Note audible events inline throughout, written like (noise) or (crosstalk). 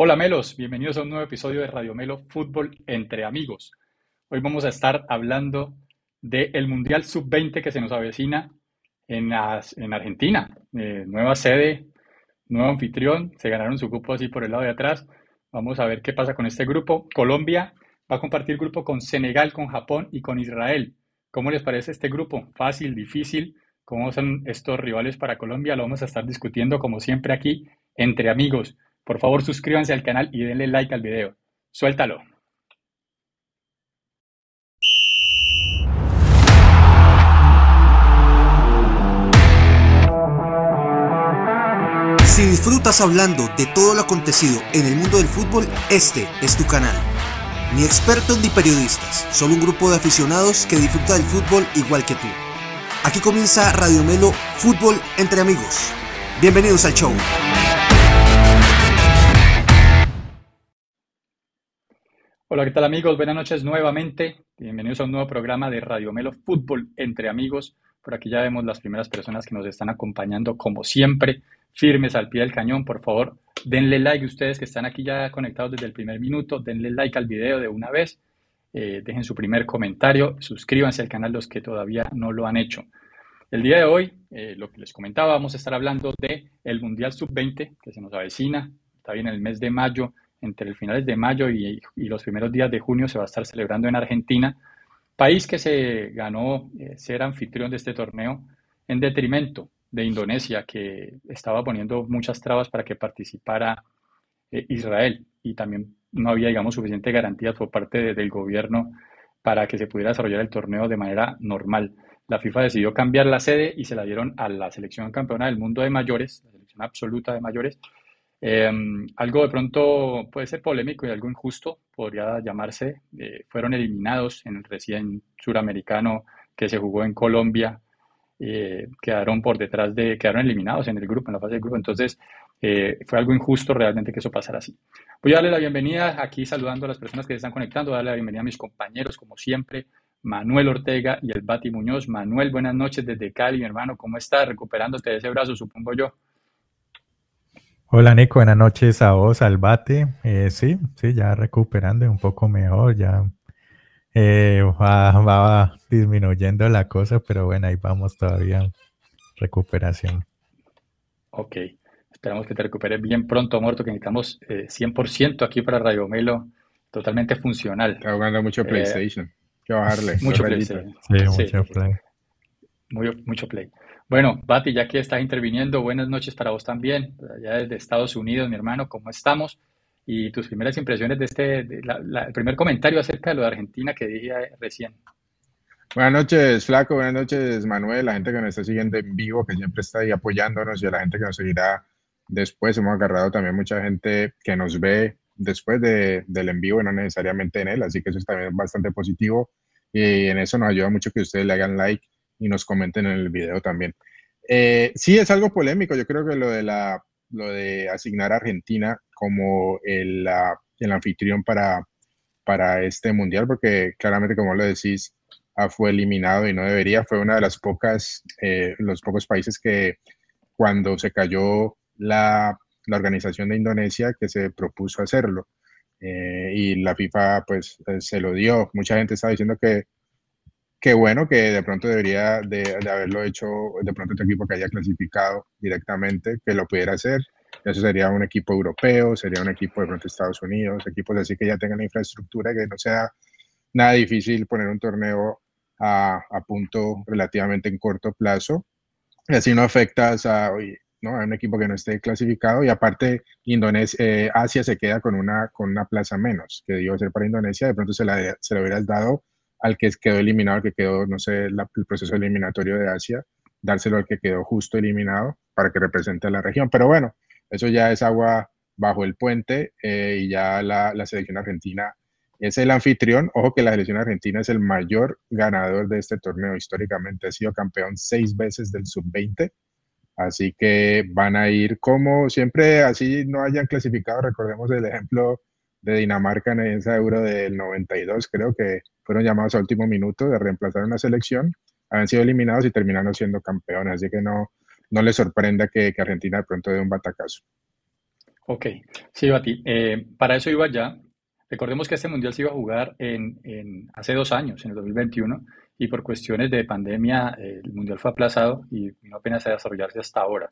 Hola Melos, bienvenidos a un nuevo episodio de Radio Melo Fútbol entre amigos. Hoy vamos a estar hablando del Mundial Sub-20 que se nos avecina en, en Argentina. Eh, nueva sede, nuevo anfitrión, se ganaron su grupo así por el lado de atrás. Vamos a ver qué pasa con este grupo. Colombia va a compartir grupo con Senegal, con Japón y con Israel. ¿Cómo les parece este grupo? ¿Fácil, difícil? ¿Cómo son estos rivales para Colombia? Lo vamos a estar discutiendo como siempre aquí entre amigos. Por favor, suscríbanse al canal y denle like al video. Suéltalo. Si disfrutas hablando de todo lo acontecido en el mundo del fútbol, este es tu canal. Ni expertos ni periodistas, solo un grupo de aficionados que disfruta del fútbol igual que tú. Aquí comienza Radio Melo Fútbol entre amigos. Bienvenidos al show. Hola, ¿qué tal amigos? Buenas noches nuevamente. Bienvenidos a un nuevo programa de Radio Melo Fútbol entre amigos. Por aquí ya vemos las primeras personas que nos están acompañando como siempre, firmes al pie del cañón. Por favor, denle like ustedes que están aquí ya conectados desde el primer minuto, denle like al video de una vez, eh, dejen su primer comentario, suscríbanse al canal los que todavía no lo han hecho. El día de hoy, eh, lo que les comentaba, vamos a estar hablando de el Mundial Sub-20 que se nos avecina, está bien el mes de mayo, entre el finales de mayo y, los primeros días de junio se va a estar celebrando en Argentina, país que se ganó eh, ser anfitrión de este torneo en detrimento de Indonesia, que estaba poniendo muchas trabas para que participara eh, Israel y también no había, digamos, suficiente garantías por parte del gobierno para que se pudiera desarrollar el torneo de manera normal. La FIFA decidió cambiar la sede y se la dieron a la selección campeona del mundo de mayores, la selección absoluta de mayores, Em, algo de pronto puede ser polémico y algo injusto, podría llamarse. Eh, fueron eliminados en el recién suramericano que se jugó en Colombia. Eh, quedaron por detrás de, quedaron eliminados en el grupo, en la fase del grupo. Entonces, eh, fue algo injusto realmente que eso pasara así. Voy a darle la bienvenida aquí saludando a las personas que se están conectando, darle la bienvenida a mis compañeros, como siempre, Manuel Ortega y el Bati Muñoz. Manuel, buenas noches desde Cali, mi hermano, ¿cómo estás? Recuperándote de ese brazo, supongo yo. Hola Nico, buenas noches a vos, al bate. Eh, sí, sí, ya recuperando un poco mejor, ya eh, va, disminuyendo la cosa, pero bueno, ahí vamos todavía. Recuperación. Ok, esperamos que te recuperes bien pronto, muerto, que necesitamos 100% eh, aquí para Radio Melo, totalmente funcional. Está jugando mucho PlayStation. que bajarle. Mucho PlayStation. Sí, mucho Play. mucho Play. Bueno, Bati, ya que estás interviniendo, buenas noches para vos también, allá desde Estados Unidos, mi hermano, ¿cómo estamos? Y tus primeras impresiones de este, el primer comentario acerca de lo de Argentina que dije recién. Buenas noches, Flaco, buenas noches, Manuel, la gente que nos está siguiendo en vivo, que siempre está ahí apoyándonos y a la gente que nos seguirá después. Hemos agarrado también mucha gente que nos ve después de, del en vivo y no necesariamente en él, así que eso es también bastante positivo y en eso nos ayuda mucho que ustedes le hagan like y nos comenten en el video también. Eh, sí, es algo polémico. Yo creo que lo de, la, lo de asignar a Argentina como el, el anfitrión para, para este mundial, porque claramente, como lo decís, ah, fue eliminado y no debería. Fue una de las pocas, eh, los pocos países que cuando se cayó la, la organización de Indonesia que se propuso hacerlo. Eh, y la FIFA pues se lo dio. Mucha gente está diciendo que Qué bueno que de pronto debería de, haberlo hecho de pronto otro equipo que haya clasificado directamente, que lo pudiera hacer. Eso sería un equipo europeo, sería un equipo de pronto Estados Unidos, equipos así que ya tengan la infraestructura, que no sea nada difícil poner un torneo a, a punto relativamente en corto plazo. Y así no afectas a, ¿no? a un equipo que no esté clasificado y aparte Indonesia, eh, Asia se queda con una, con una plaza menos que debió ser para Indonesia, de pronto se la, se la hubieras dado al que quedó eliminado, al que quedó, no sé, el proceso eliminatorio de Asia, dárselo al que quedó justo eliminado para que represente a la región. Pero bueno, eso ya es agua bajo el puente eh, y ya la, la, selección argentina es el anfitrión. Ojo que la selección argentina es el mayor ganador de este torneo históricamente. Ha sido campeón seis veces del sub-20. Así que van a ir como siempre, así no hayan clasificado. Recordemos el ejemplo de Dinamarca en esa euro del 92, creo que fueron llamados a último minuto de reemplazar una selección, han sido eliminados y terminaron siendo campeones, así que no, no les sorprenda que, Argentina de pronto dé un batacazo. Ok, sí, Bati. Eh, para eso iba ya. Recordemos que este mundial se iba a jugar en, en, hace dos años, en el 2021, y por cuestiones de pandemia el mundial fue aplazado y no apenas a desarrollarse hasta ahora.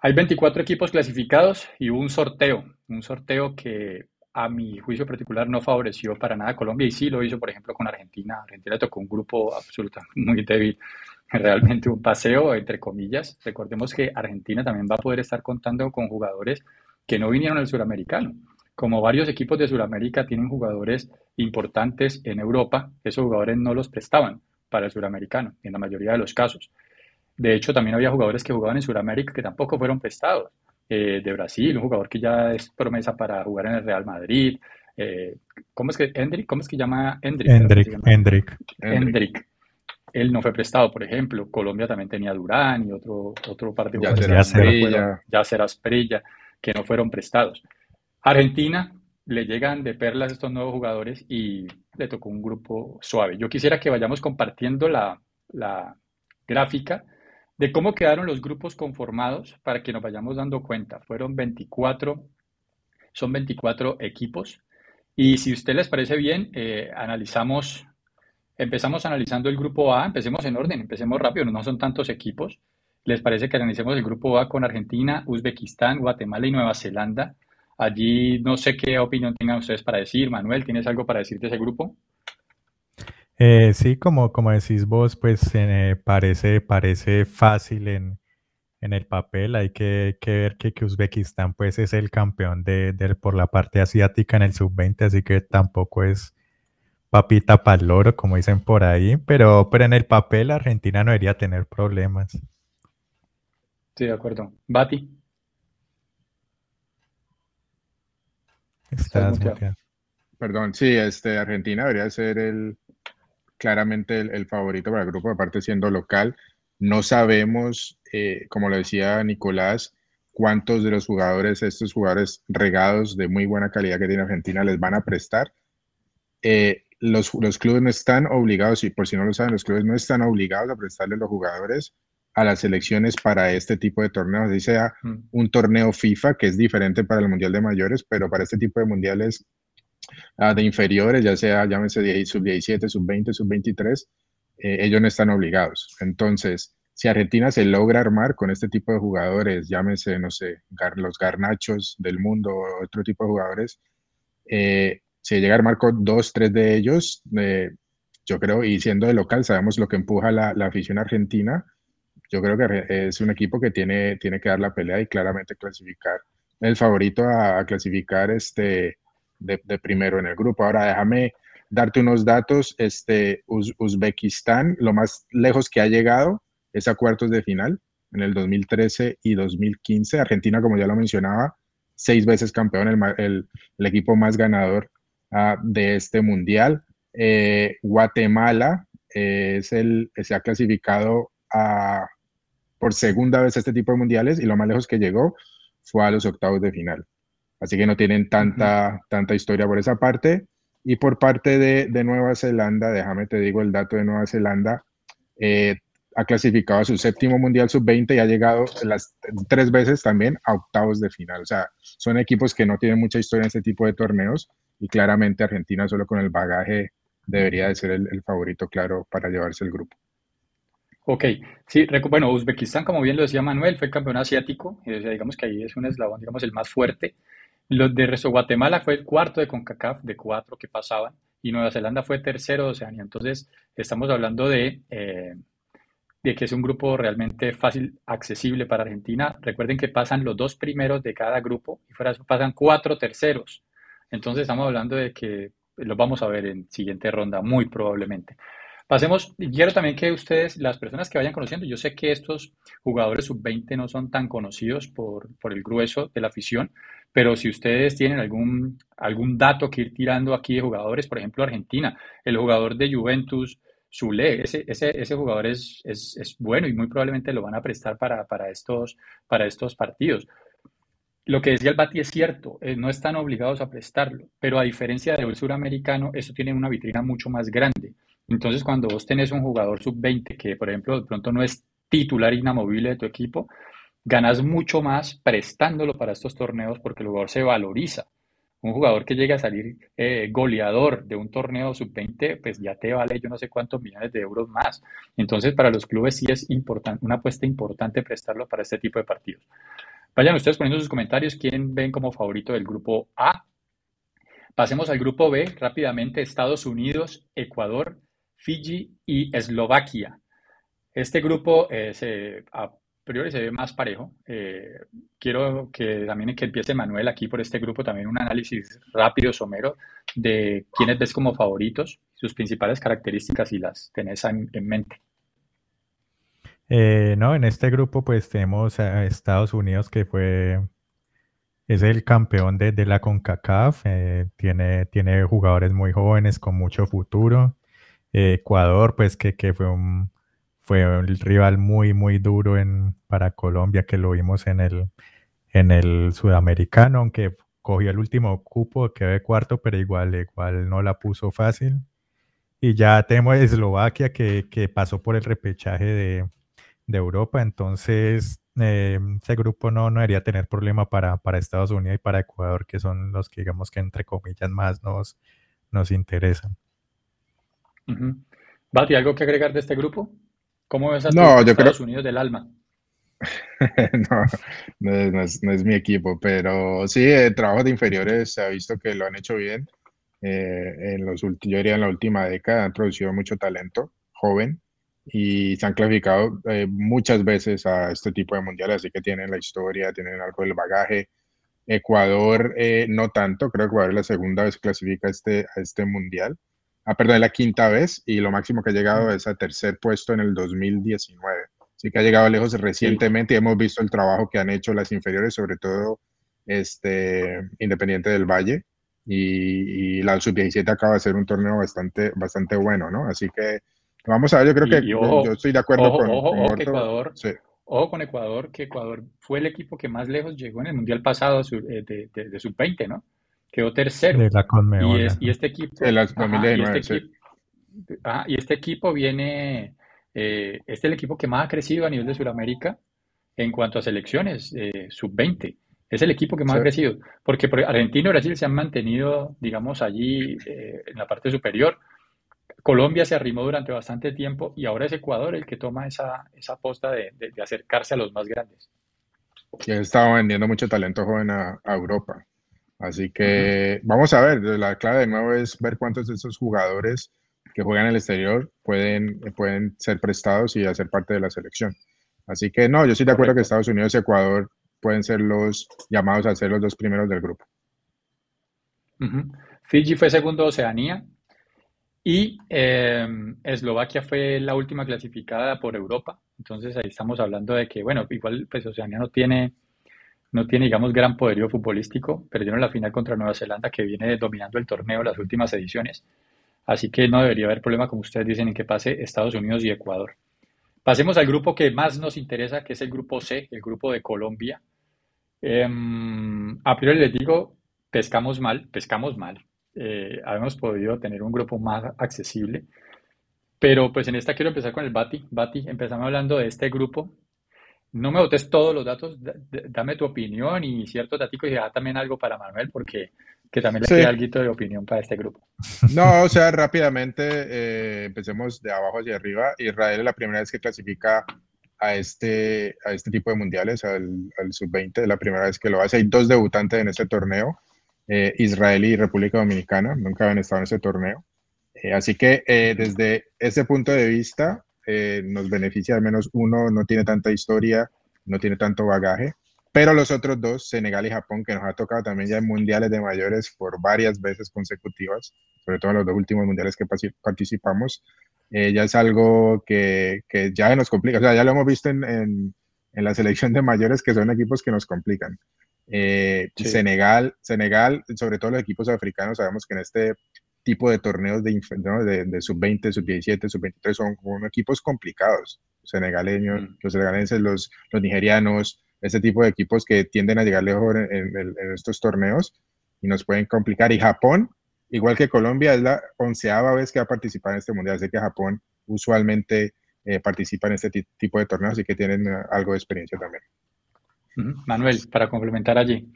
Hay 24 equipos clasificados y hubo un sorteo, un sorteo que a mi juicio particular no favoreció para nada a Colombia y sí lo hizo, por ejemplo, con Argentina. Argentina tocó un grupo absolutamente (laughs) muy débil, realmente un paseo, entre comillas. Recordemos que Argentina también va a poder estar contando con jugadores que no vinieron al suramericano. Como varios equipos de Sudamérica tienen jugadores importantes en Europa, esos jugadores no los prestaban para el suramericano, en la mayoría de los casos. De hecho, también había jugadores que jugaban en Sudamérica que tampoco fueron prestados. Eh, de Brasil, un jugador que ya es promesa para jugar en el Real Madrid. Eh, ¿Cómo es que Hendrik? ¿Cómo es que llama Hendrik? Hendrik, Hendrik. Hendrik. Él no fue prestado, por ejemplo. Colombia también tenía Durán y otro, otro par de jugadores. Ya será Asprilla, que no fueron prestados. Argentina le llegan de perlas estos nuevos jugadores y le tocó un grupo suave. Yo quisiera que vayamos compartiendo la, la gráfica de cómo quedaron los grupos conformados para que nos vayamos dando cuenta. Fueron 24, son 24 equipos. Y si usted les parece bien, eh, analizamos, empezamos analizando el grupo A, empecemos en orden, empecemos rápido, no son tantos equipos. ¿Les parece que analicemos el grupo A con Argentina, Uzbekistán, Guatemala y Nueva Zelanda? Allí no sé qué opinión tengan ustedes para decir. Manuel, ¿tienes algo para decir de ese grupo? Eh, sí, como, como decís vos, pues eh, parece, parece fácil en, en el papel. Hay que, que ver que, Uzbekistán pues es el campeón de, por la parte asiática en el sub-20, así que tampoco es papita para el loro, como dicen por ahí, pero, pero en el papel Argentina no debería tener problemas. Sí, de acuerdo. Bati. Estás Perdón, sí, este, Argentina debería ser el, claramente el, favorito para el grupo, aparte siendo local. No sabemos, eh, como lo decía Nicolás, cuántos de los jugadores, estos jugadores regados de muy buena calidad que tiene Argentina, les van a prestar. Eh, los, los, clubes no están obligados, y por si no lo saben, los clubes no están obligados a prestarle los jugadores a las selecciones para este tipo de torneos, así sea mm. un torneo FIFA, que es diferente para el Mundial de Mayores, pero para este tipo de mundiales Ah, de inferiores, ya sea, llámese sub-17, sub-20, sub-23, eh, ellos no están obligados. Entonces, si Argentina se logra armar con este tipo de jugadores, llámese, no sé, los garnachos del mundo, otro tipo de jugadores, eh, si llega a armar con dos, tres de ellos, eh, yo creo, y siendo de local, sabemos lo que empuja la, afición argentina, yo creo que es un equipo que tiene, tiene que dar la pelea y claramente clasificar. El favorito a, a clasificar este, de, primero en el grupo. Ahora déjame darte unos datos. Este, Uzbekistán, lo más lejos que ha llegado es a cuartos de final en el 2013 y 2015. Argentina, como ya lo mencionaba, seis veces campeón, el, equipo más ganador ah, de este mundial. Eh, Guatemala eh, es el, se ha clasificado a, por segunda vez a este tipo de mundiales y lo más lejos que llegó fue a los octavos de final. Así que no tienen tanta, tanta historia por esa parte. Y por parte de, Nueva Zelanda, déjame te digo el dato de Nueva Zelanda, eh, ha clasificado a su séptimo Mundial Sub-20 y ha llegado las tres veces también a octavos de final. O sea, son equipos que no tienen mucha historia en este tipo de torneos y claramente Argentina solo con el bagaje debería de ser el, favorito claro para llevarse el grupo. Ok, sí, bueno, Uzbekistán, como bien lo decía Manuel, fue campeón asiático, o sea, digamos que ahí es un eslabón, digamos, el más fuerte. Los de resto, Guatemala fue el cuarto de CONCACAF, de cuatro que pasaban, y Nueva Zelanda fue tercero de Oceanía. Entonces, estamos hablando de, eh, de que es un grupo realmente fácil, accesible para Argentina. Recuerden que pasan los dos primeros de cada grupo y fuera eso pasan cuatro terceros. Entonces, estamos hablando de que los vamos a ver en siguiente ronda, muy probablemente. Pasemos, quiero también que ustedes, las personas que vayan conociendo, yo sé que estos jugadores sub-20 no son tan conocidos por, por el grueso de la afición, pero si ustedes tienen algún, algún dato que ir tirando aquí de jugadores, por ejemplo, Argentina, el jugador de Juventus, Zule, ese, ese, ese jugador es, es, bueno y muy probablemente lo van a prestar para, para, estos, para estos partidos. Lo que decía el Bati es cierto, eh, no están obligados a prestarlo, pero a diferencia del suramericano, eso tiene una vitrina mucho más grande. Entonces, cuando vos tenés un jugador sub-20 que, por ejemplo, de pronto no es titular inamovible de tu equipo, ganas mucho más prestándolo para estos torneos porque el jugador se valoriza. Un jugador que llegue a salir eh, goleador de un torneo sub-20, pues ya te vale yo no sé cuántos millones de euros más. Entonces, para los clubes sí es importante, una apuesta importante prestarlo para este tipo de partidos. Vayan ustedes poniendo sus comentarios quién ven como favorito del grupo A. Pasemos al grupo B rápidamente. Estados Unidos, Ecuador, Fiji y Eslovaquia. Este grupo eh, se, a priori se ve más parejo. Eh, quiero que también que empiece Manuel aquí por este grupo también un análisis rápido, somero, de quiénes ves como favoritos, sus principales características y las tenés en mente. Eh, no, en este grupo pues tenemos a Estados Unidos que fue, es el campeón de, la CONCACAF, eh, tiene, tiene jugadores muy jóvenes con mucho futuro. Eh, Ecuador pues que, fue un, fue un rival muy muy duro en, para Colombia que lo vimos en el, en el sudamericano, aunque cogió el último cupo, quedó de cuarto, pero igual, igual no la puso fácil. Y ya tenemos Eslovaquia que, que pasó por el repechaje de, de Europa, entonces eh, ese grupo no, no debería tener problema para, para, Estados Unidos y para Ecuador, que son los que digamos que entre comillas más nos, nos interesan. Uh Bati, ¿algo que agregar de este grupo? ¿Cómo ves a no, Estados Unidos del alma? (laughs) no, no, es, mi equipo, pero sí, el trabajo de inferiores se ha visto que lo han hecho bien. Eh, en los yo diría en la última década han producido mucho talento joven y se han clasificado eh, muchas veces a este tipo de mundiales, así que tienen la historia, tienen algo del bagaje. Ecuador eh, no tanto, creo que Ecuador es la segunda vez que clasifica este, a este mundial. Ah, perdón, es la quinta vez y lo máximo que ha llegado es a tercer puesto en el 2019. Así que ha llegado lejos recientemente y hemos visto el trabajo que han hecho las inferiores, sobre todo este, Independiente del Valle. Y, la sub-17 acaba de ser un torneo bastante, bastante bueno, ¿no? Así que Vamos a ver, yo creo que yo estoy de acuerdo con, Ecuador. Ojo con Ecuador, que Ecuador fue el equipo que más lejos llegó en el Mundial pasado eh, de, de, sub-20, ¿no? Quedó tercero. De la y, este equipo... y, este equipo y este equipo viene... Eh, este es el equipo que más ha crecido a nivel de Sudamérica en cuanto a selecciones, eh, sub-20. Es el equipo que más ha crecido, porque Argentina y Brasil se han mantenido, digamos, allí en la parte superior, Colombia se arrimó durante bastante tiempo y ahora es Ecuador el que toma esa, esa posta de, acercarse a los más grandes. Y han estado vendiendo mucho talento joven a, Europa. Así que vamos a ver, la clave de nuevo es ver cuántos de esos jugadores que juegan en el exterior pueden, pueden ser prestados y hacer parte de la selección. Así que no, yo estoy de acuerdo que Estados Unidos y Ecuador pueden ser los llamados a ser los dos primeros del grupo. Fiji fue segundo Oceanía, y em, Eslovaquia fue la última clasificada por Europa. Entonces ahí estamos hablando de que, bueno, igual pues Oceanía no tiene, no tiene, digamos, gran poderío futbolístico. Perdieron la final contra Nueva Zelanda, que viene dominando el torneo las últimas ediciones. Así que no debería haber problema, como ustedes dicen, en que pase Estados Unidos y Ecuador. Pasemos al grupo que más nos interesa, que es el grupo C, el grupo de Colombia. Em, a priori les digo, pescamos mal, pescamos mal eh, habíamos podido tener un grupo más accesible. Pero pues en esta quiero empezar con el Bati. Bati, empezamos hablando de este grupo. No me botes todos los datos, dame tu opinión y ciertos datos y da también algo para Manuel, porque que también le sí. queda algo de opinión para este grupo. No, o sea, rápidamente eh, empecemos de abajo hacia arriba. Israel es la primera vez que clasifica a este, a este tipo de mundiales, al, al sub-20, es la primera vez que lo hace. Hay dos debutantes en este torneo eh, Israel y República Dominicana, nunca habían estado en ese torneo. Eh, así que eh, desde ese punto de vista nos beneficia al menos uno, no tiene tanta historia, no tiene tanto bagaje, pero los otros dos, Senegal y Japón, que nos ha tocado también ya en mundiales de mayores por varias veces consecutivas, sobre todo en los dos últimos mundiales que participamos, ya es algo que, que, ya nos complica, o sea, ya lo hemos visto en, en, en la selección de mayores que son equipos que nos complican. Eh, Senegal, Senegal, sobre todo los equipos africanos, sabemos que en este tipo de torneos de, de, sub-20, sub-17, sub-23 son, equipos complicados. Senegaleños, mm. los senegalenses, los, los nigerianos, este tipo de equipos que tienden a llegar lejos en, estos torneos y nos pueden complicar. Y Japón, igual que Colombia, es la onceava vez que va a participar en este mundial. Así que Japón usualmente eh, participa en este tipo de torneos, y que tienen eh, algo de experiencia también. Manuel, para complementar allí.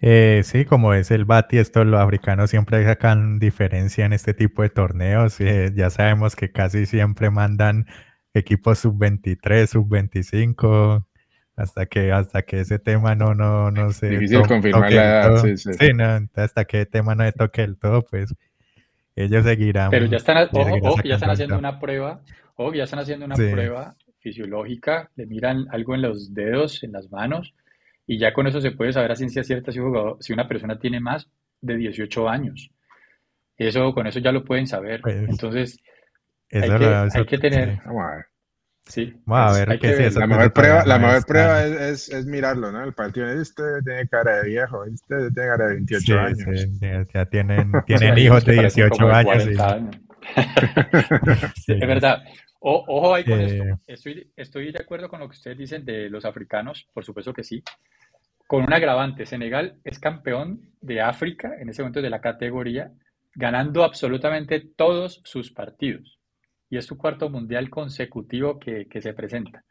Eh, sí, como es el Bati, esto los africanos siempre sacan diferencia en este tipo de torneos. Eh, ya sabemos que casi siempre mandan equipos sub-23, sub-25, hasta que, hasta que ese tema no, no, no se Difícil confirmar la edad, sí, sí. sí no, hasta que el tema no se toque del todo, pues ellos seguirán. Pero ya están, ojo, ya están haciendo una prueba, ojo, ya están haciendo una prueba fisiológica, le miran algo en los dedos, en las manos, y ya con eso se puede saber a ciencia cierta si, si una persona tiene más de 18 años. Eso, con eso ya lo pueden saber. Pues, Entonces, hay que, tener... Vamos a ver. Sí. Vamos a ver qué es eso. La mejor prueba, la mejor prueba es, es, mirarlo, ¿no? El partido este tiene cara de viejo, este tiene cara de 28 años. ya (laughs) tienen, tienen hijos de 18 años. (laughs) Es verdad. ojo ahí con esto. Eh. Estoy, estoy de acuerdo con lo que ustedes dicen de los africanos, por supuesto que sí. Con un agravante, Senegal es campeón de África en ese momento de la categoría, ganando absolutamente todos sus partidos y es su cuarto mundial consecutivo que, se presenta.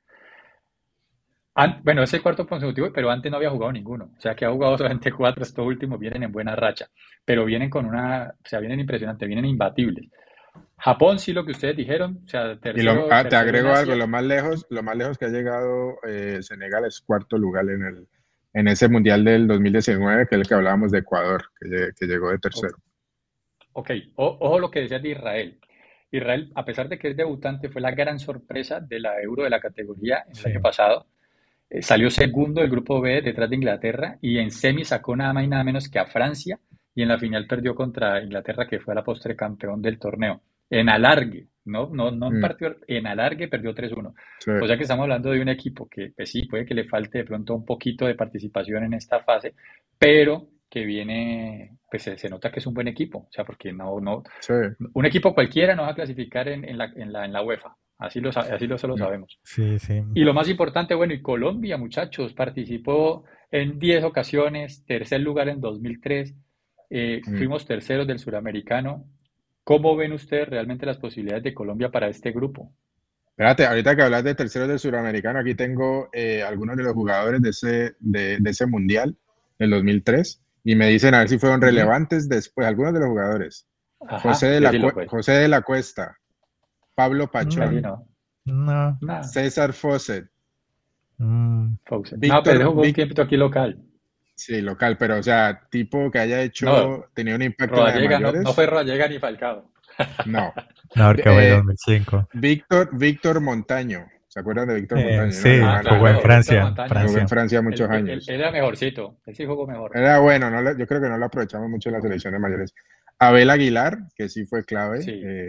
bueno, es el cuarto consecutivo, pero antes no había jugado ninguno. O sea que ha jugado solamente (laughs) cuatro. Estos últimos vienen en buena racha. Pero vienen con una. O sea, vienen impresionantes, vienen imbatibles. Japón, sí, lo que ustedes dijeron. O sea, y ah, te agrego algo: lo más lejos, lo más lejos que ha llegado eh, Senegal es cuarto lugar en, el, en ese mundial del 2019, que es el que hablábamos de Ecuador, que, llegó de tercero. Ok, ojo lo que decías de Israel. Israel, a pesar de que es debutante, fue la gran sorpresa de la Euro de la categoría el año pasado. Eh, salió segundo del grupo B detrás de Inglaterra y en semi sacó nada más y nada menos que a Francia y en la final perdió contra Inglaterra, que fue a la postre campeón del torneo. En alargue, no, no, no en mm. partido, en alargue perdió 3-1. O sea que estamos hablando de un equipo que pues sí, puede que le falte de pronto un poquito de participación en esta fase, pero que viene, pues se, nota que es un buen equipo, o sea, porque no, no, un equipo cualquiera no va a clasificar en, en, la, en, la, en la UEFA, así lo, así lo, lo mm. sabemos. Sí, sí. Y lo más importante, bueno, y Colombia, muchachos, participó en 10 ocasiones, tercer lugar en 2003, eh, mm. fuimos terceros del suramericano. ¿Cómo ven ustedes realmente las posibilidades de Colombia para este grupo? Espérate, ahorita que hablas de terceros del suramericano, aquí tengo eh, algunos de los jugadores de ese, de, de ese mundial del 2003 y me dicen a ver si fueron relevantes después algunos de los jugadores. José, de la José de la Cuesta, Pablo Pachón, no, César Fawcett. Mm. no, pero un tiempo aquí local. Sí, local, pero o sea, tipo que haya hecho, tenía un impacto en no, no, fue Rodallega ni Falcao. No. (laughs) No, que fue 2005. Víctor, Víctor Montaño. ¿Se acuerdan de Víctor eh, Montaño? Sí, jugó en Francia. Jugó en Francia muchos años. era mejorcito, él sí jugó mejor. Era bueno, no yo creo que no lo aprovechamos mucho en las selecciones mayores. Abel Aguilar, que sí fue clave eh,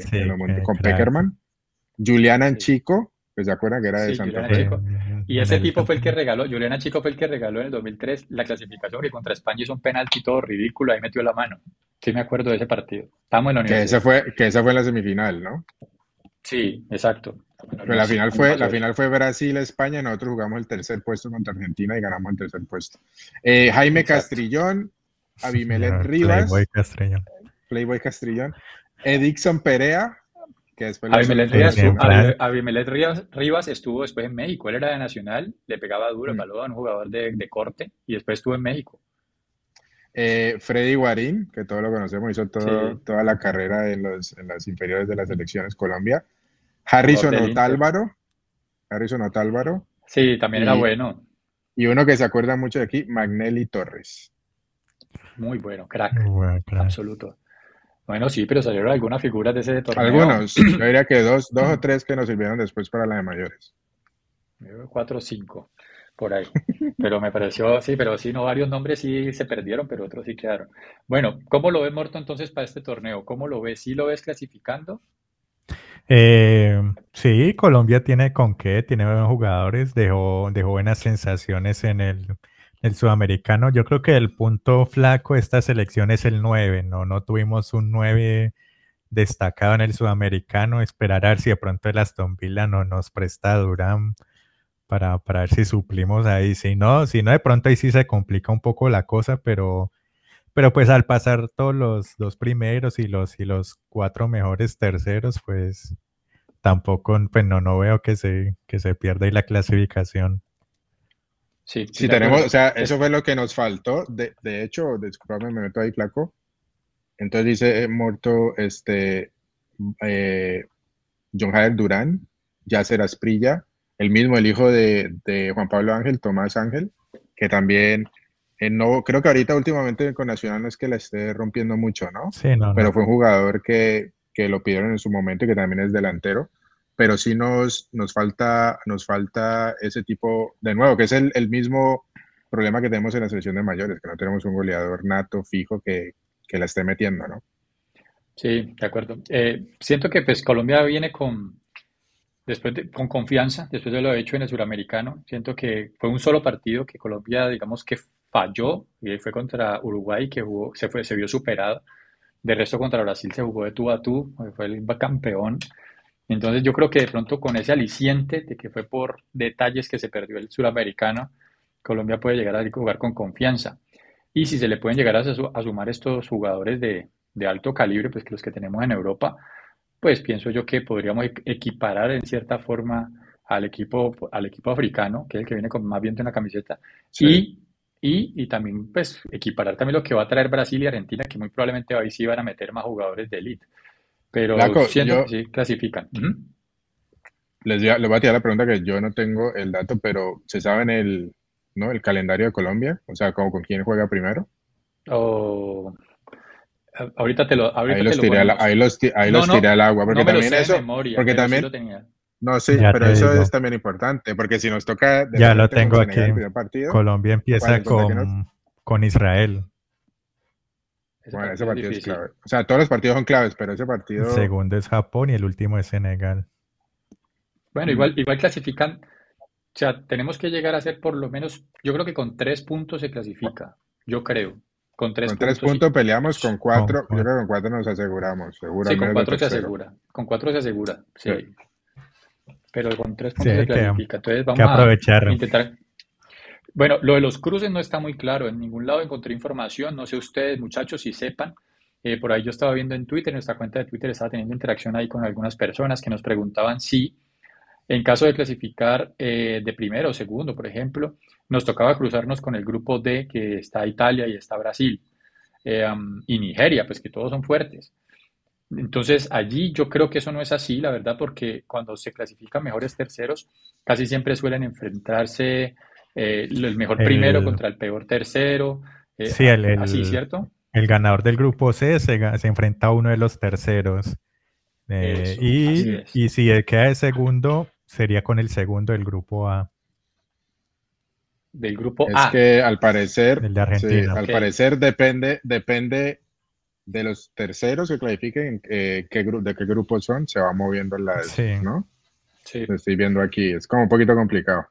con Peckerman. Juliana Chico, pues se acuerdan que era de Santa Fe. Y ese tipo fue el que regaló, Juliana Chico fue el que regaló en el 2003 la clasificación que contra España hizo un penalti todo ridículo, ahí metió la mano. Sí me acuerdo de ese partido. Estamos en la universidad. Que esa fue, que esa fue la semifinal, ¿no? Sí, exacto. Pero la final fue, la final fue Brasil-España, nosotros jugamos el tercer puesto contra Argentina y ganamos el tercer puesto. Eh, Jaime Castrillón, Abimelet Rivas. Playboy Castrillón. Playboy Castrillón. Edixon Perea, que después... Abimelet Rivas, Rivas, estuvo después en México, él era de Nacional, le pegaba duro el mm. balón, un jugador de, de, corte, y después estuvo en México. Eh, Freddy Guarín, que todos lo conocemos, hizo toda la carrera en, los, en las inferiores de las selecciones Colombia. Harrison Otálvaro. Harrison Otálvaro. Sí, también era bueno. Y uno que se acuerda mucho de aquí, Magnelli Torres. Muy bueno, crack. Absoluto. Bueno, sí, pero salieron algunas figuras de ese torneo. Algunos, (clears throat) yo diría que dos, dos o tres que nos sirvieron después para la de mayores. Cuatro o cinco, por ahí. Pero me pareció, sí, pero sí, no, varios nombres sí se perdieron, pero otros sí quedaron. Bueno, ¿cómo lo ves, Morto, entonces para este torneo? ¿Cómo lo ves? ¿Sí lo ves clasificando? Eh, sí, Colombia tiene con qué, tiene buenos jugadores, dejó, dejó buenas sensaciones en el, sudamericano. Yo creo que el punto flaco de esta selección es el 9, ¿no? No tuvimos un 9 destacado en el sudamericano. Esperar a ver si de pronto el Aston Villa no nos presta Durán para, para ver si suplimos ahí. Si no, si no, de pronto ahí sí se complica un poco la cosa, pero pero pues al pasar todos los dos primeros y los, y los cuatro mejores terceros, pues tampoco, pues no, no veo que se, que se pierda ahí la clasificación. Sí, sí tenemos, o sea, eso fue lo que nos faltó. De, de hecho, disculpame, me meto ahí, flaco. Entonces dice eh, muerto este eh, John Javier Durán, Yacer Asprilla, el mismo, el hijo de, de, Juan Pablo Ángel, Tomás Ángel, que también, eh, no, creo que ahorita últimamente con Nacional no es que la esté rompiendo mucho, ¿no? Sí, no. Pero no. fue un jugador que, que lo pidieron en su momento y que también es delantero pero sí nos, nos, falta, nos falta ese tipo, de nuevo, que es el, el, mismo problema que tenemos en la selección de mayores, que no tenemos un goleador nato, fijo, que, que la esté metiendo, ¿no? Sí, de acuerdo. Eh, siento que pues Colombia viene con, después de, con confianza, después de lo hecho en el suramericano. Siento que fue un solo partido que Colombia, digamos que falló, y fue contra Uruguay, que jugó, se, fue, se vio superado. De resto, contra Brasil se jugó de tú a tú, fue el campeón. Entonces yo creo que de pronto con ese aliciente de que fue por detalles que se perdió el suramericano, Colombia puede llegar a jugar con confianza. Y si se le pueden llegar a, a sumar estos jugadores de, de, alto calibre, pues que los que tenemos en Europa, pues pienso yo que podríamos equiparar en cierta forma al equipo, al equipo africano, que es el que viene con más viento en la camiseta, sí. y, y, y, también pues equiparar también lo que va a traer Brasil y Argentina, que muy probablemente ahí sí van a meter más jugadores de élite pero Laco, siento yo, que sí clasifican. Uh -huh. les, les, voy a tirar la pregunta que yo no tengo el dato, pero ¿se sabe en el, ¿no? el calendario de Colombia? O sea, como con quién juega primero. Oh, ahorita te lo ahorita ahí los te tiré, lo al, ahí los, ahí no, los no, tiré al agua, porque no también eso, memoria, porque también, sí no, sí, Ya pero eso digo. es también importante, porque si nos toca de Ya lo tengo con aquí. Partido, Colombia empieza ¿cuál es el que nos- con, con Israel. Ese bueno, ese partido es clave. O sea, todos los partidos son claves, pero ese partido, El segundo es Japón y el último es Senegal. Bueno, igual, igual clasifican, o sea, tenemos que llegar a ser por lo menos, yo creo que con tres puntos se clasifica, yo creo, con tres con tres puntos. puntos peleamos, con cuatro, Con yo creo que con cuatro nos aseguramos, seguro. Sí, con cuatro se asegura, con cuatro se asegura, sí. Sí. Pero con tres Sí, puntos se clasifica. Entonces que vamos a intentar. Bueno, lo de los cruces no está muy claro. En ningún lado encontré información. No sé ustedes, muchachos, si sepan. Eh, por ahí yo estaba viendo en Twitter, nuestra cuenta de Twitter estaba teniendo interacción ahí con algunas personas que nos preguntaban si, en caso de clasificar eh, de primero o segundo, por ejemplo, nos tocaba cruzarnos con el grupo D, que está Italia y está Brasil, eh, um, y Nigeria, pues que todos son fuertes. Entonces, allí yo creo que eso no es así, la verdad, porque cuando se clasifican mejores terceros, casi siempre suelen enfrentarse eh, el mejor primero El- contra el peor tercero, eh, Sí, el- el- así, ¿cierto? El ganador del grupo C se, enfrenta a uno de los terceros. Eh, Eso, y, es. y si él queda de segundo, sería con el segundo del grupo A. Del grupo Es A. que al parecer, El de Argentina. sí, al parecer depende, depende de los terceros que clasifiquen, eh, qué de qué grupo son, se va moviendo las, Sí. ¿no? Sí. Lo estoy viendo aquí, es como un poquito complicado.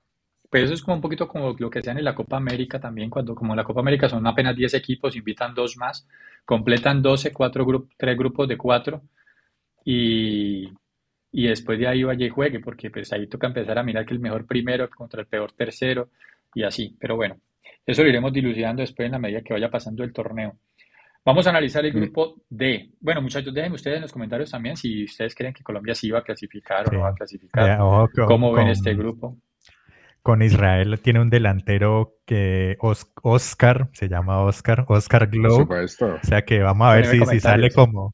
Pero eso es como un poquito como lo que hacían en la Copa América también, cuando como en la Copa América son apenas 10 equipos, invitan dos más, completan 12, cuatro grupos, tres grupos de cuatro, y, y después de ahí vaya y juegue, porque pues ahí toca empezar a mirar que el mejor primero contra el peor tercero, y así. Pero bueno, eso lo iremos dilucidando después en la medida que vaya pasando el torneo. Vamos a analizar el Mm. grupo D. Bueno, muchachos, déjenme ustedes en los comentarios también si ustedes creen que Colombia sí va a clasificar o Sí. no va a clasificar. ¿Cómo ven con- este grupo? Con Israel tiene un delantero que Os- Oscar, se llama Oscar, Oscar supuesto. O sea que vamos a ver si, si sale como,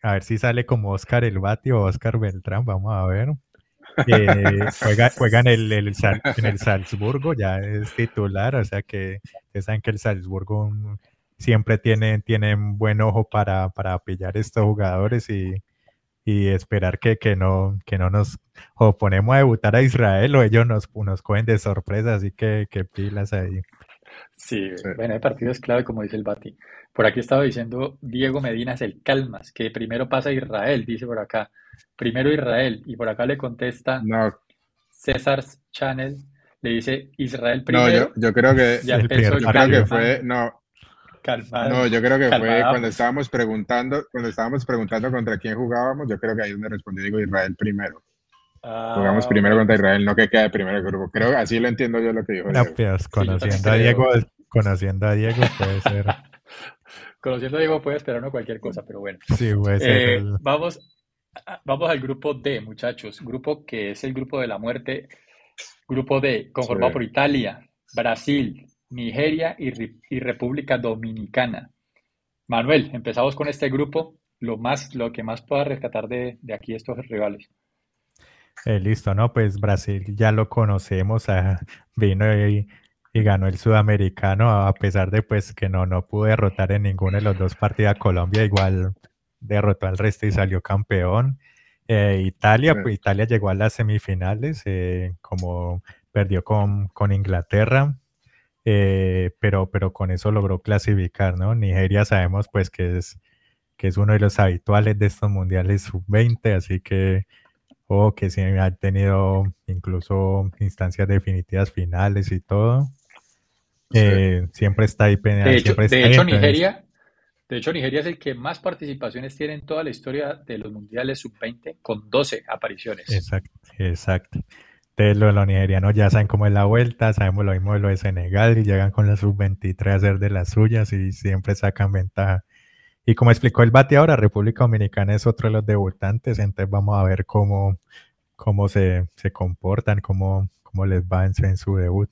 a ver si sale como Oscar el Bati o Oscar Beltrán, vamos a ver. Eh, (laughs) juega, juega en el, en el Salzburgo, ya es titular, o sea que ustedes saben que el Salzburgo siempre tiene, tiene buen ojo para, para pillar estos jugadores y, y esperar que, que no, que no nos o ponemos a debutar a Israel o ellos nos, nos cogen de sorpresa, así que, que pilas ahí. Sí, Sí. bueno, el partido es clave, como dice el Bati. Por aquí estaba diciendo Diego Medina es el Calmas, que primero pasa Israel, dice por acá. Primero Israel, y por acá le contesta No, César Channel, le dice Israel no, primero, yo, yo creo que, ya el empezó primer el yo creo que fue, no, calmado. no, yo creo que fue cuando estábamos preguntando, cuando estábamos preguntando contra quién jugábamos, yo creo que ahí es donde respondí, digo Israel primero. Ah, Jugamos primero bueno. contra Israel, no que quede primero el grupo. Creo que así lo entiendo yo lo que dijo No, pues, conociendo a creo. Diego, conociendo a Diego puede ser. (laughs) Conociendo a Diego puede esperar uno cualquier cosa, pero bueno. Sí, puede ser. Eh, el- vamos, a- vamos al grupo D, muchachos. Grupo que es el grupo de la muerte. Grupo D, conformado Sí. por Italia, Brasil, Nigeria y, República Dominicana. Manuel, empezamos con este grupo, lo, más, lo que más pueda rescatar de, de aquí estos rivales. Eh, listo, ¿no? Pues Brasil ya lo conocemos, ah, vino y, ganó el sudamericano, a pesar de pues que no, no pudo derrotar en ninguno de los dos partidos a Colombia, igual derrotó al resto y salió campeón. Eh, Italia, pues Italia llegó a las semifinales, eh, como perdió con, con Inglaterra, pero, pero con eso logró clasificar, ¿no? Nigeria sabemos pues que es, que es uno de los habituales de estos mundiales sub-20, así que o que sí ha tenido incluso instancias definitivas finales y todo. Eh, siempre está ahí pendiente. De hecho, Nigeria, de hecho, Nigeria es el que más participaciones tiene en toda la historia de los mundiales sub-20, con 12 apariciones. Exacto, exacto. Entonces, lo de los nigerianos ya saben cómo es la vuelta, sabemos lo mismo de lo de Senegal y llegan con la sub-23 a hacer de las suyas y siempre sacan ventaja. Y como explicó el bateador, República Dominicana es otro de los debutantes, entonces vamos a ver cómo, cómo se, comportan, cómo, cómo les va en su, debut.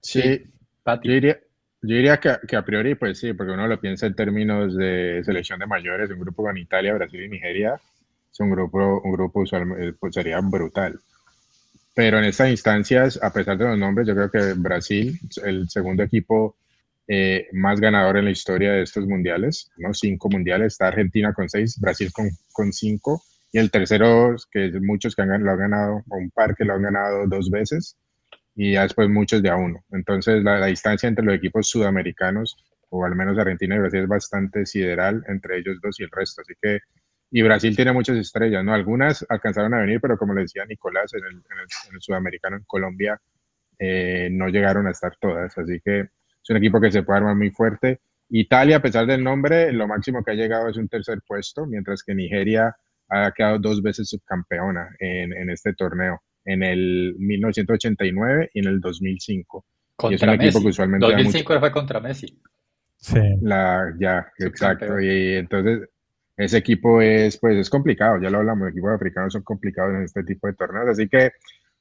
Sí, yo diría, yo diría que, a priori, pues sí, porque uno lo piensa en términos de selección de mayores, un grupo con Italia, Brasil y Nigeria, es un grupo, un grupo usual, pues sería brutal. Pero en estas instancias, a pesar de los nombres, yo creo que Brasil, el segundo equipo eh, más ganador en la historia de estos mundiales, ¿no? Cinco mundiales, está Argentina con seis, Brasil con, con cinco, y el tercero, que muchos que han, lo han ganado, o un par que lo han ganado dos veces, y ya después muchos de a uno. Entonces, la, distancia entre los equipos sudamericanos, o al menos Argentina y Brasil, es bastante sideral entre ellos dos y el resto. Así que, y Brasil tiene muchas estrellas, ¿no? Algunas alcanzaron a venir, pero como le decía Nicolás, en el, en el, sudamericano, en Colombia, eh, no llegaron a estar todas. Así que es un equipo que se puede armar muy fuerte. Italia, a pesar del nombre, lo máximo que ha llegado es un tercer puesto, mientras que Nigeria ha quedado dos veces subcampeona en, en este torneo, en el 1989 y en el 2005. Contra y es un Messi. equipo que usualmente 2005 fue contra Messi. Sí. La, ya, exacto. Y entonces, ese equipo es, pues, es complicado, ya lo hablamos, los equipos africanos son complicados en este tipo de torneos, así que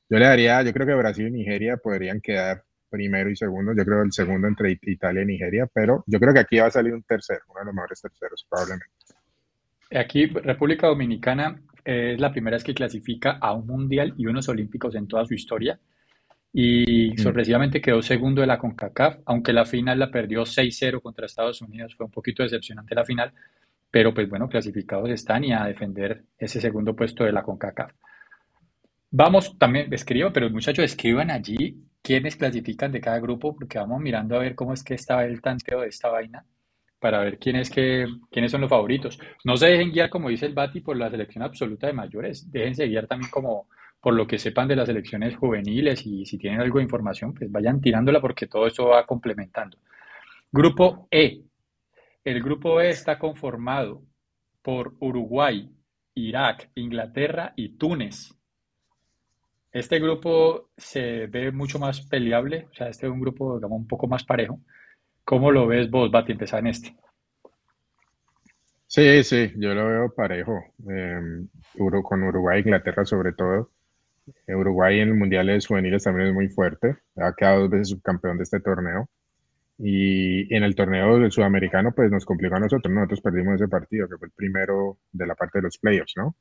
yo le daría, yo creo que Brasil y Nigeria podrían quedar primero y segundo. Yo creo el segundo entre Italia y Nigeria, pero yo creo que aquí va a salir un tercero, uno de los mejores terceros, probablemente. Aquí República Dominicana es la primera vez que clasifica a un mundial y unos olímpicos en toda su historia. Y mm. sorpresivamente quedó segundo de la CONCACAF, aunque la final la perdió 6-0 contra Estados Unidos. Fue un poquito decepcionante la final, pero pues bueno, clasificados están y a defender ese segundo puesto de la CONCACAF. Vamos también, escribo, pero muchachos, escriban allí quiénes clasifican de cada grupo, porque vamos mirando a ver cómo es que está el tanteo de esta vaina, para ver quién es que, quiénes son los favoritos. No se dejen guiar, como dice el Bati, por la selección absoluta de mayores, déjense guiar también como por lo que sepan de las selecciones juveniles y si tienen algo de información, pues vayan tirándola porque todo eso va complementando. Grupo E. El grupo E está conformado por Uruguay, Irak, Inglaterra y Túnez. Este grupo se ve mucho más peleable, o sea, este es un grupo, digamos, un poco más parejo. ¿Cómo lo ves vos, Bati, empezar en este? Sí, sí, yo lo veo parejo, em, con Uruguay Inglaterra sobre todo. Uruguay en mundiales juveniles también es muy fuerte, ha quedado dos veces subcampeón de este torneo. Y en el torneo del sudamericano, pues nos complicó a nosotros, nosotros perdimos ese partido, que fue el primero de la parte de los playoffs, ¿no?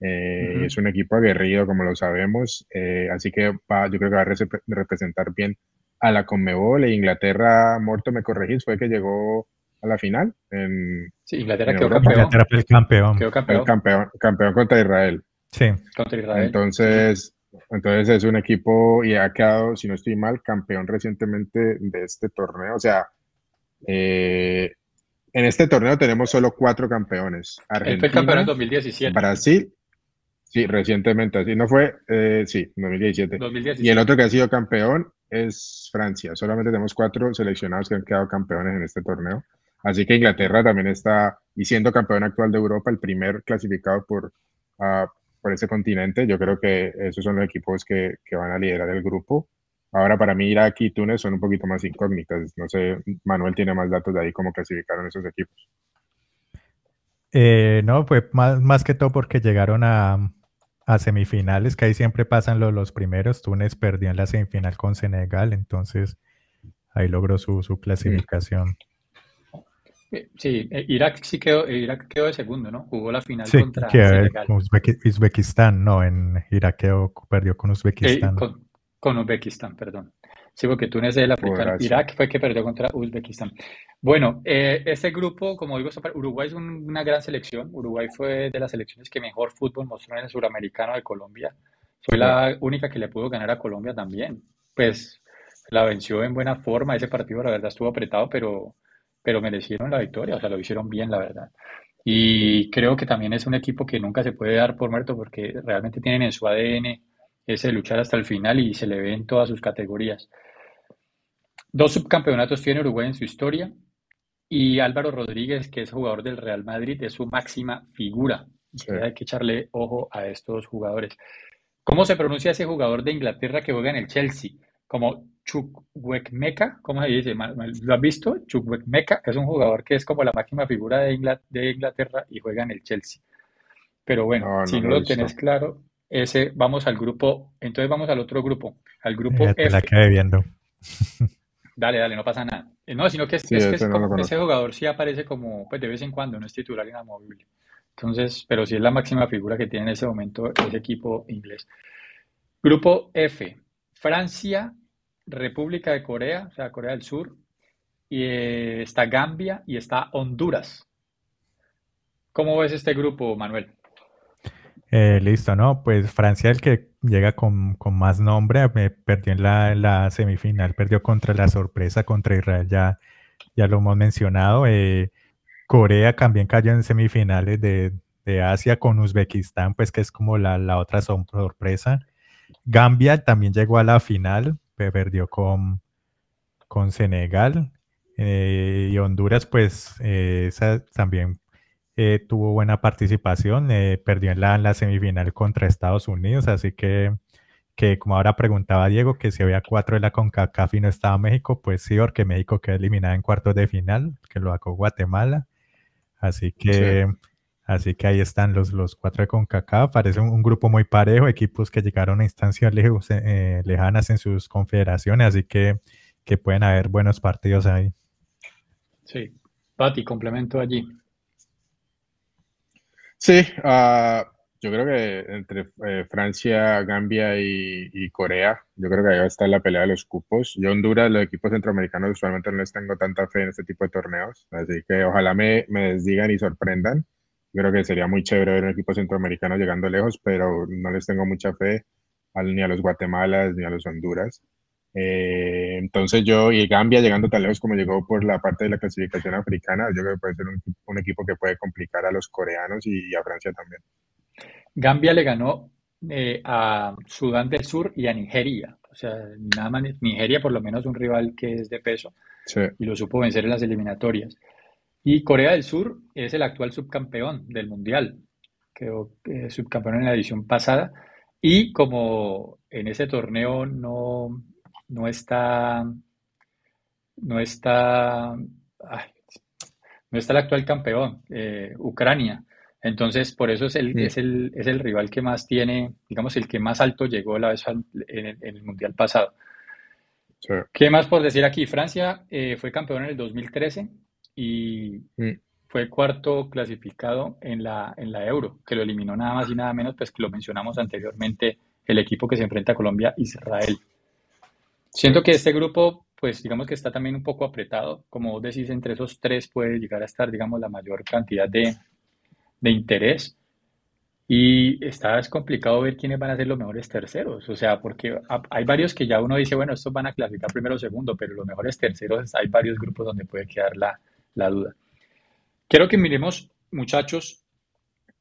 Eh, es un equipo aguerrido, como lo sabemos, eh, así que va, yo creo que va a representar bien a la Conmebol e Inglaterra, Morto, me corregís, fue que llegó a la final. En, sí, Inglaterra quedó campeón. Inglaterra fue el campeón. Quedó campeón. campeón. campeón. contra Israel. Sí. Contra Israel. Entonces, entonces es un equipo y ha quedado, si no estoy mal, campeón recientemente de este torneo. O sea, eh, en este torneo tenemos solo cuatro campeones. Argentina, fue campeón en 2017. Brasil, Sí, recientemente, así no fue, eh, sí, 2017. 2017. Y el otro que ha sido campeón es Francia. Solamente tenemos cuatro seleccionados que han quedado campeones en este torneo. Así que Inglaterra también está, y siendo campeón actual de Europa, el primer clasificado por, uh, por ese continente. Yo creo que esos son los equipos que, que van a liderar el grupo. Ahora, para mí, Irak y Túnez son un poquito más incógnitas. No sé, Manuel tiene más datos de ahí cómo clasificaron esos equipos. Eh, no, pues más, más que todo porque llegaron a, a semifinales, que ahí siempre pasan los, los primeros. Túnez perdió en la semifinal con Senegal, entonces ahí logró su, su clasificación. Sí, eh, Irak sí quedó, eh, Irak quedó de segundo, ¿no? Jugó la final contra Senegal. Uzbekistán, no, en Irak quedó, perdió con Uzbekistán. con, con, Uzbekistán, perdón. Sí, porque Túnez es el africano. Irak fue que perdió contra Uzbekistán. Bueno, eh, este grupo, como digo, Uruguay es una gran selección. Uruguay fue de las selecciones que mejor fútbol mostró en el suramericano de Colombia. Fue la única que le pudo ganar a Colombia también. Pues la venció en buena forma. Ese partido, la verdad, estuvo apretado, pero, pero merecieron la victoria. O sea, lo hicieron bien, la verdad. Y creo que también es un equipo que nunca se puede dar por muerto porque realmente tienen en su ADN ese luchar hasta el final y se le ve en todas sus categorías. Dos subcampeonatos tiene Uruguay en su historia y Álvaro Rodríguez, que es jugador del Real Madrid, es su máxima figura. Hay que echarle ojo a estos jugadores. ¿Cómo se pronuncia ese jugador de Inglaterra que juega en el Chelsea? Como Chukwuemeka, ¿cómo se dice? ¿Lo has visto? Chukwuemeka es un jugador que es como la máxima figura de, Inglaterra y juega en el Chelsea. Pero bueno, si no, lo, tenés claro, ese, vamos al grupo, entonces vamos al otro grupo, al grupo F. La quedé viendo. (laughs) Dale, dale, no pasa nada. Eh, no, sino que, es, es que ese jugador sí aparece como, pues de vez en cuando, no es titular inamovible. Entonces, pero sí es la máxima figura que tiene en ese momento ese equipo inglés. Grupo F, Francia, República de Corea, o sea, Corea del Sur, y eh, está Gambia y está Honduras. ¿Cómo ves este grupo, Manuel? Eh, listo, ¿no? Pues Francia, el que llega con, más nombre, me perdió en la, semifinal, perdió contra la sorpresa contra Israel, ya, ya lo hemos mencionado. Eh, Corea también cayó en semifinales de, Asia con Uzbekistán, pues que es como la, otra sorpresa. Gambia también llegó a la final, perdió con, con Senegal. Eh, y Honduras, pues esa también eh, tuvo buena participación, eh, perdió en la, semifinal contra Estados Unidos, así que, que como ahora preguntaba Diego, que si había cuatro de la CONCACAF y no estaba México, pues sí, porque México quedó eliminado en cuartos de final, que lo sacó Guatemala, así que... Así que ahí están los, los cuatro de CONCACAF. Parece un, grupo muy parejo, equipos que llegaron a instancias lejos, eh, lejanas en sus confederaciones, así que, que pueden haber buenos partidos ahí. Sí, Pati, complemento allí. Sí, uh, yo creo que entre eh, Francia, Gambia y, Corea, yo creo que ahí va a estar la pelea de los cupos. Yo Honduras, los equipos centroamericanos usualmente no les tengo tanta fe en este tipo de torneos, así que ojalá me, me desdigan y sorprendan. Creo que sería muy chévere ver un equipo centroamericano llegando lejos, pero no les tengo mucha fe ni a los Guatemalas ni a los Honduras. Eh, entonces yo, y Gambia llegando tan lejos como llegó por la parte de la clasificación africana, yo creo que puede ser un, equipo que puede complicar a los coreanos y, a Francia también. Gambia le ganó eh, a Sudán del Sur y a Nigeria. O sea, nada más Nigeria por lo menos un rival que es de peso y lo supo vencer en las eliminatorias. Y Corea del Sur es el actual subcampeón del Mundial, quedó eh, subcampeón en la edición pasada. Y como en ese torneo no, no está, no está, no está el actual campeón, eh, Ucrania. Entonces, por eso es el, es, el, es el rival que más tiene, digamos, el que más alto llegó la vez en el, Mundial pasado. ¿Qué más por decir aquí? Francia eh, fue campeón en el 2013 y mm. fue cuarto clasificado en la, en la Euro, que lo eliminó nada más y nada menos, pues que lo mencionamos anteriormente, el equipo que se enfrenta a Colombia, Israel. Siento que este grupo, pues digamos que está también un poco apretado. Como vos decís, entre esos tres puede llegar a estar, digamos, la mayor cantidad de, interés. Y está es complicado ver quiénes van a ser los mejores terceros. O sea, porque hay varios que ya uno dice, bueno, estos van a clasificar primero o segundo, pero los mejores terceros hay varios grupos donde puede quedar la, duda. Quiero que miremos, muchachos,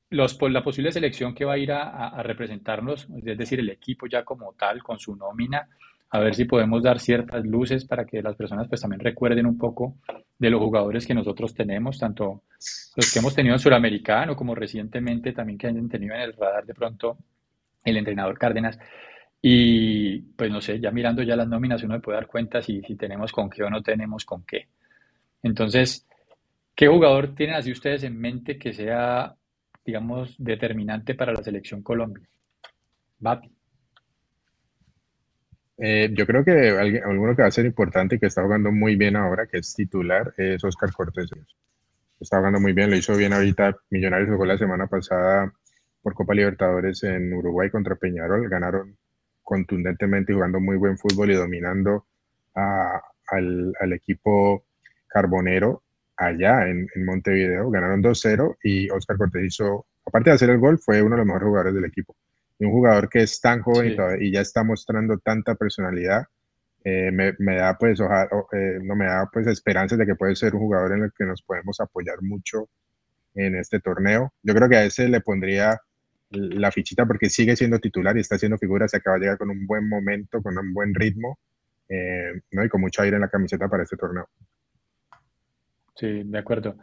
los, la posible selección que va a ir a, representarnos, es decir, el equipo ya como tal, con su nómina, a ver si podemos dar ciertas luces para que las personas pues también recuerden un poco de los jugadores que nosotros tenemos, tanto los que hemos tenido en Suramericano como recientemente también que hayan tenido en el radar de pronto el entrenador Cárdenas. Y pues no sé, ya mirando ya las nóminas uno puede dar cuenta si, si tenemos con qué o no tenemos con qué. Entonces, ¿qué jugador tienen así ustedes en mente que sea, digamos, determinante para la selección Colombia? Bati. Eh, yo creo que alguno que va a ser importante y que está jugando muy bien ahora, que es titular, es Oscar Cortés. Está jugando muy bien, lo hizo bien ahorita. Millonarios jugó la semana pasada por Copa Libertadores en Uruguay contra Peñarol. Ganaron contundentemente jugando muy buen fútbol y dominando al, al, equipo carbonero allá en, en Montevideo. Ganaron 2-0 y Oscar Cortés hizo, aparte de hacer el gol, fue uno de los mejores jugadores del equipo un jugador que es tan joven y, ya está mostrando tanta personalidad, eh, me, da pues, eh, no me da pues esperanzas de que puede ser un jugador en el que nos podemos apoyar mucho en este torneo. Yo creo que a ese le pondría la fichita porque sigue siendo titular y está haciendo figura, se acaba de llegar con un buen momento, con un buen ritmo eh, ¿no? y con mucho aire en la camiseta para este torneo. Sí, de acuerdo.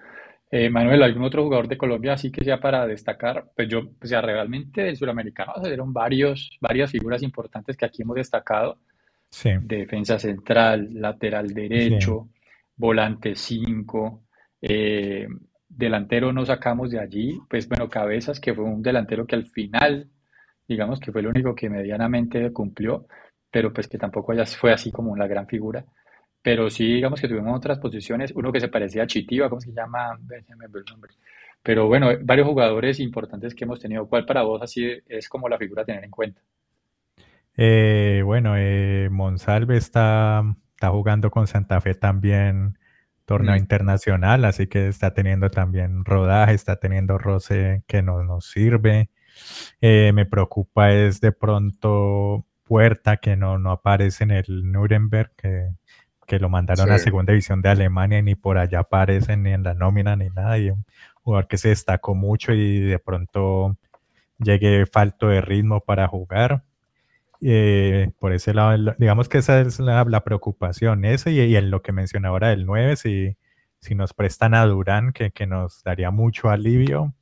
Eh, Manuel, ¿algún otro jugador de Colombia así que sea para destacar? Pues yo, o sea, realmente del suramericano se dieron varios, varias figuras importantes que aquí hemos destacado. Sí. Defensa central, lateral derecho, volante 5, eh, delantero no sacamos de allí, pues bueno, Cabezas, que fue un delantero que al final, digamos que fue el único que medianamente cumplió, pero pues que tampoco ya fue así como una gran figura. Pero sí, digamos que tuvimos otras posiciones, uno que se parecía a Chitiva, ¿cómo se llama? Pero bueno, varios jugadores importantes que hemos tenido. ¿Cuál para vos así es como la figura a tener en cuenta? Eh, bueno, eh, Monsalve está, está jugando con Santa Fe también torneo mm. internacional, así que está teniendo también rodaje, está teniendo roce que no nos sirve. Eh, me preocupa es de pronto Puerta, que no, no aparece en el Nuremberg, que que lo mandaron a segunda división de Alemania y ni por allá aparecen ni en la nómina ni nada. Y un jugador que se destacó mucho y de pronto llegue falto de ritmo para jugar. Eh, por ese lado, digamos que esa es la, preocupación, ese y, en lo que mencionaba ahora del 9, si, si nos prestan a Durán, que, que, nos daría mucho alivio.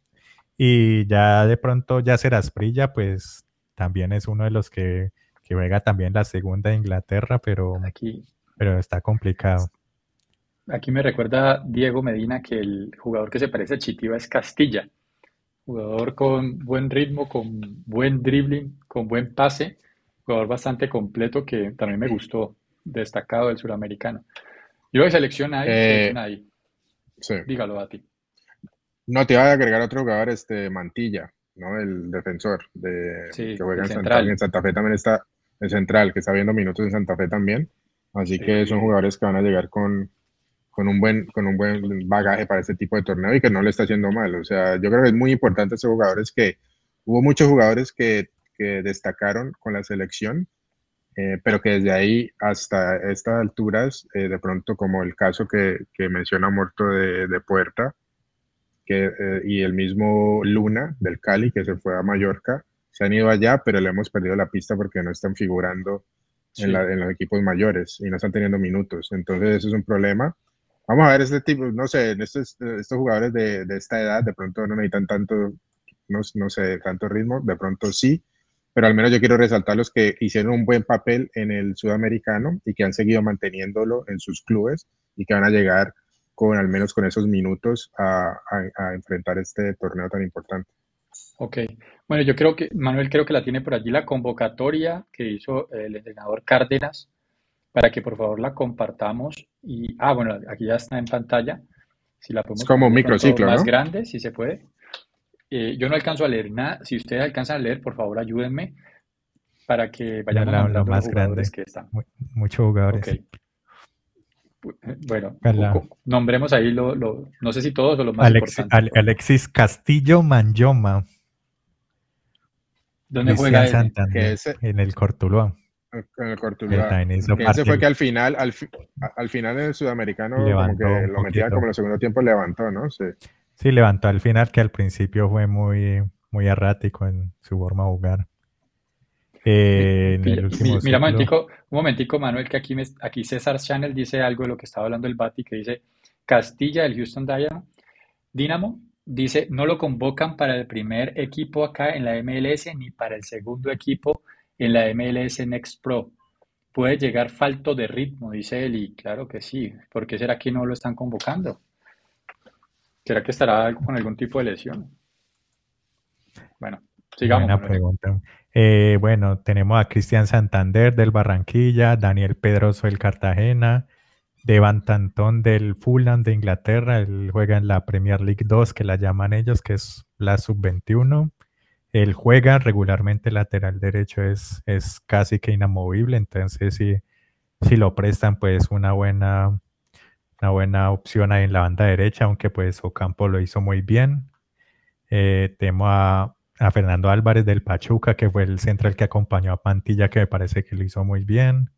Y ya de pronto ya Brilla, pues también es uno de los que, que juega también la segunda de Inglaterra, pero aquí pero está complicado. Aquí me recuerda Diego Medina que el jugador que se parece a Chitiva es Castilla. Jugador con buen ritmo, con buen dribbling, con buen pase. Jugador bastante completo que también me gustó, destacado del suramericano. Yo de selección ahí, eh, ahí. Sí. Dígalo a ti. No, te iba a agregar otro jugador, este Mantilla, ¿no? El defensor de, que juega en Santa, en Santa Fe también está, el central, que está viendo minutos en Santa Fe también. Así que son jugadores que van a llegar con, con, un buen, con un buen bagaje para este tipo de torneo y que no le está haciendo mal. O sea, yo creo que es muy importante esos jugadores que hubo muchos jugadores que, que destacaron con la selección, eh, pero que desde ahí hasta estas alturas, eh, de pronto como el caso que, que menciona Muerto de, de Puerta, que, eh, y el mismo Luna del Cali, que se fue a Mallorca, se han ido allá, pero le hemos perdido la pista porque no están figurando en, los equipos mayores y no están teniendo minutos. Entonces, eso es un problema. Vamos a ver este tipo, no sé, estos, estos jugadores de, de esta edad de pronto no necesitan tanto, no, no sé, tanto ritmo, de pronto sí, pero al menos yo quiero resaltar los que hicieron un buen papel en el sudamericano y que han seguido manteniéndolo en sus clubes y que van a llegar con al menos con esos minutos a, a enfrentar este torneo tan importante. Ok, bueno, yo creo que, Manuel, creo que la tiene por allí la convocatoria que hizo el entrenador Cárdenas, para que por favor la compartamos. Y, ah, bueno, aquí ya está en pantalla. Si la podemos es como un microciclo, más grande, si se puede. Eh, yo no alcanzo a leer nada. Si ustedes alcanzan a leer, por favor, ayúdenme para que vayamos a la más grande. que están. Muchos jugadores. Okay. Bueno, nombremos ahí lo, lo, no sé si todos o los más importantes. Alexis Castillo Manyoma. ¿Dónde juega En el Cortuluá. En el Cortuluá. ese fue que al final, al, al final en el sudamericano, como que lo metía como en el segundo tiempo, levantó, ¿no? Sí. sí, levantó al final, que al principio fue muy, muy errático en su forma de jugar. Eh, mira, un momentico, Manuel, que aquí, aquí César Channel dice algo de lo que estaba hablando el Bati, que dice Castilla, el Houston Dynamo, dice, no lo convocan para el primer equipo acá en la MLS ni para el segundo equipo en la MLS Next Pro. Puede llegar falto de ritmo, dice él, y claro que sí. ¿Por qué será que no lo están convocando? ¿Será que estará con algún tipo de lesión? Bueno, Sigamos. Buena pregunta. Eh, bueno, tenemos a Cristian Santander del Barranquilla, Daniel Pedroso del Cartagena, Devan Tantón del Fulham de Inglaterra, él juega en la Premier League 2, que la llaman ellos, que es la sub-21. Él juega regularmente lateral derecho, es, es casi que inamovible, entonces si, si lo prestan, pues una buena, una buena opción ahí en la banda derecha, aunque pues Ocampo lo hizo muy bien. Eh, tenemos a, a Fernando Álvarez del Pachuca, que fue el central que acompañó a Pantilla, que me parece que lo hizo muy bien.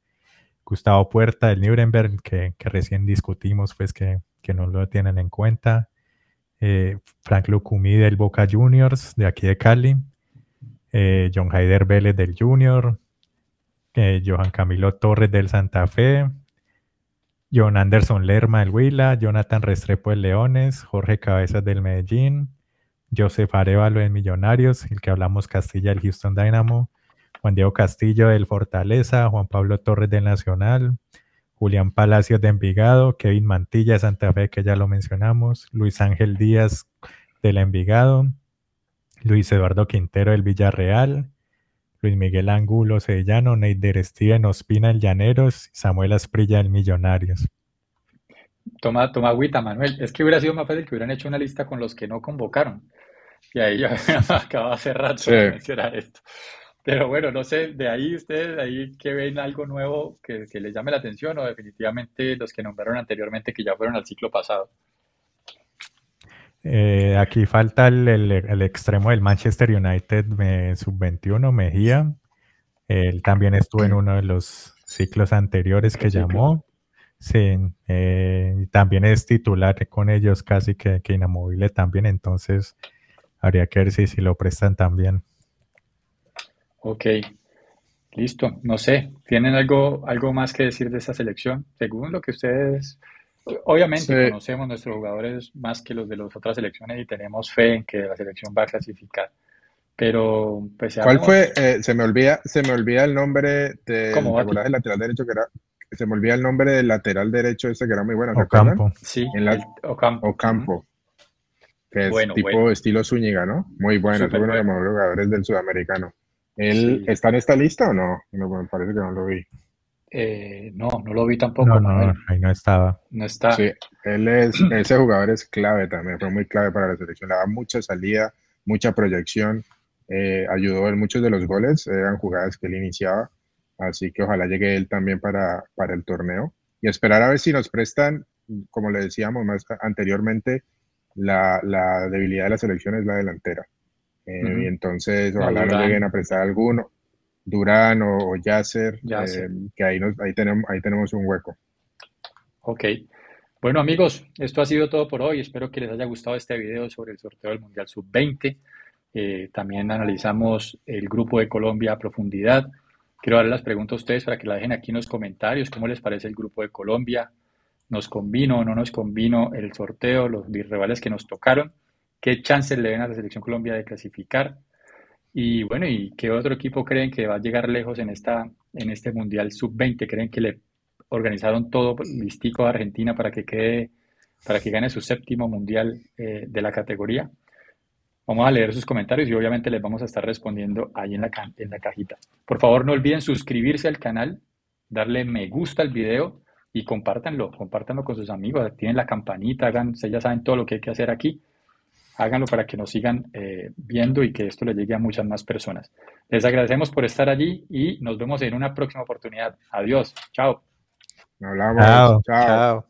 Gustavo Puerta del Nuremberg, que, que recién discutimos, pues que, que, no lo tienen en cuenta. Eh, Frank Lucumí del Boca Juniors, de aquí de Cali. Eh, John Haider Vélez del Junior. Eh, Johan Camilo Torres del Santa Fe. John Anderson Lerma del Huila. Jonathan Restrepo del Leones. Jorge Cabezas del Medellín. Joseph Arevalo de Millonarios, el que hablamos Castilla del Houston Dynamo. Juan Diego Castillo del Fortaleza, Juan Pablo Torres del Nacional, Julián Palacios de Envigado, Kevin Mantilla de Santa Fe, que ya lo mencionamos, Luis Ángel Díaz del Envigado, Luis Eduardo Quintero del Villarreal, Luis Miguel Angulo Sevillano, Neider Steven Ospina el Llaneros, Samuel Asprilla del Millonarios. Toma, toma agüita, Manuel. Es que hubiera sido más fácil que hubieran hecho una lista con los que no convocaron. Y ahí ya (laughs) acababa hace rato Sí. de mencionar esto. Pero bueno, no sé, de ahí ustedes, de ahí que ven algo nuevo que, que les llame la atención o definitivamente los que nombraron anteriormente que ya fueron al ciclo pasado. Eh, aquí falta el, el- el extremo del Manchester United eh, sub-21, Mejía. Él también estuvo en uno de los ciclos anteriores que llamó. Sí, eh, y también es titular con ellos casi que, que inamovible también, entonces habría que ver si, si lo prestan también. Ok, listo. No sé, ¿tienen algo, algo más que decir de esta selección? Según lo que ustedes, obviamente Sí. conocemos nuestros jugadores más que los de las otras selecciones y tenemos fe en que la selección va a clasificar. Pero pues ¿Cuál fue? Eh, se me olvida, se me olvida el nombre de, ¿Cómo, ¿te Bati? acuerdas del lateral derecho que era? Se me olvida el nombre del lateral derecho ese que era muy bueno. Ocampo. Sí, En la- el Ocampo. Ocampo, que es Bueno, tipo bueno. estilo Zúñiga, ¿no? Muy bueno, es uno de los bueno. mejores jugadores del sudamericano. ¿Él Sí. está en esta lista o no? No, me parece que no lo vi. Eh, no, no lo vi tampoco, No, no, Manuel. ahí no estaba. No está. Sí, él es, (clears throat) ese jugador es clave también, fue muy clave para la selección, le da mucha salida, mucha proyección, eh, ayudó en muchos de los goles, eran jugadas que él iniciaba, así que ojalá llegue él también para, para el torneo y esperar a ver si nos prestan, como le decíamos más anteriormente, la, la debilidad de la selección es la delantera. Eh. Y entonces No, ojalá Durán. lleguen a prestar alguno, Durán o, o Yasser, Yasser. eh, que ahí, nos, ahí, tenemos, ahí tenemos un hueco. Ok. Bueno, amigos, esto ha sido todo por hoy. Espero que les haya gustado este video sobre el sorteo del Mundial Sub-20. Eh, también analizamos el grupo de Colombia a profundidad. Quiero darle las preguntas a ustedes para que la dejen aquí en los comentarios. ¿Cómo les parece el grupo de Colombia? ¿Nos convino o no nos convino el sorteo, los rivales que nos tocaron? ¿Qué chances le ven a la Selección Colombia de clasificar? Y bueno, ¿y qué otro equipo creen que va a llegar lejos en esta, en este Mundial Sub-20? ¿Creen que le organizaron todo listico a Argentina para que quede, para que gane su séptimo Mundial eh, de la categoría? Vamos a leer sus comentarios y obviamente les vamos a estar respondiendo ahí en la, en la cajita. Por favor, no olviden suscribirse al canal, darle me gusta al video y compártanlo, compártanlo con sus amigos, activen la campanita, hagan, ustedes ya saben todo lo que hay que hacer aquí. Háganlo para que nos sigan eh, viendo y que esto le llegue a muchas más personas. Les agradecemos por estar allí y nos vemos en una próxima oportunidad. Adiós. Chao. Hablamos. Chao, Chao. chao.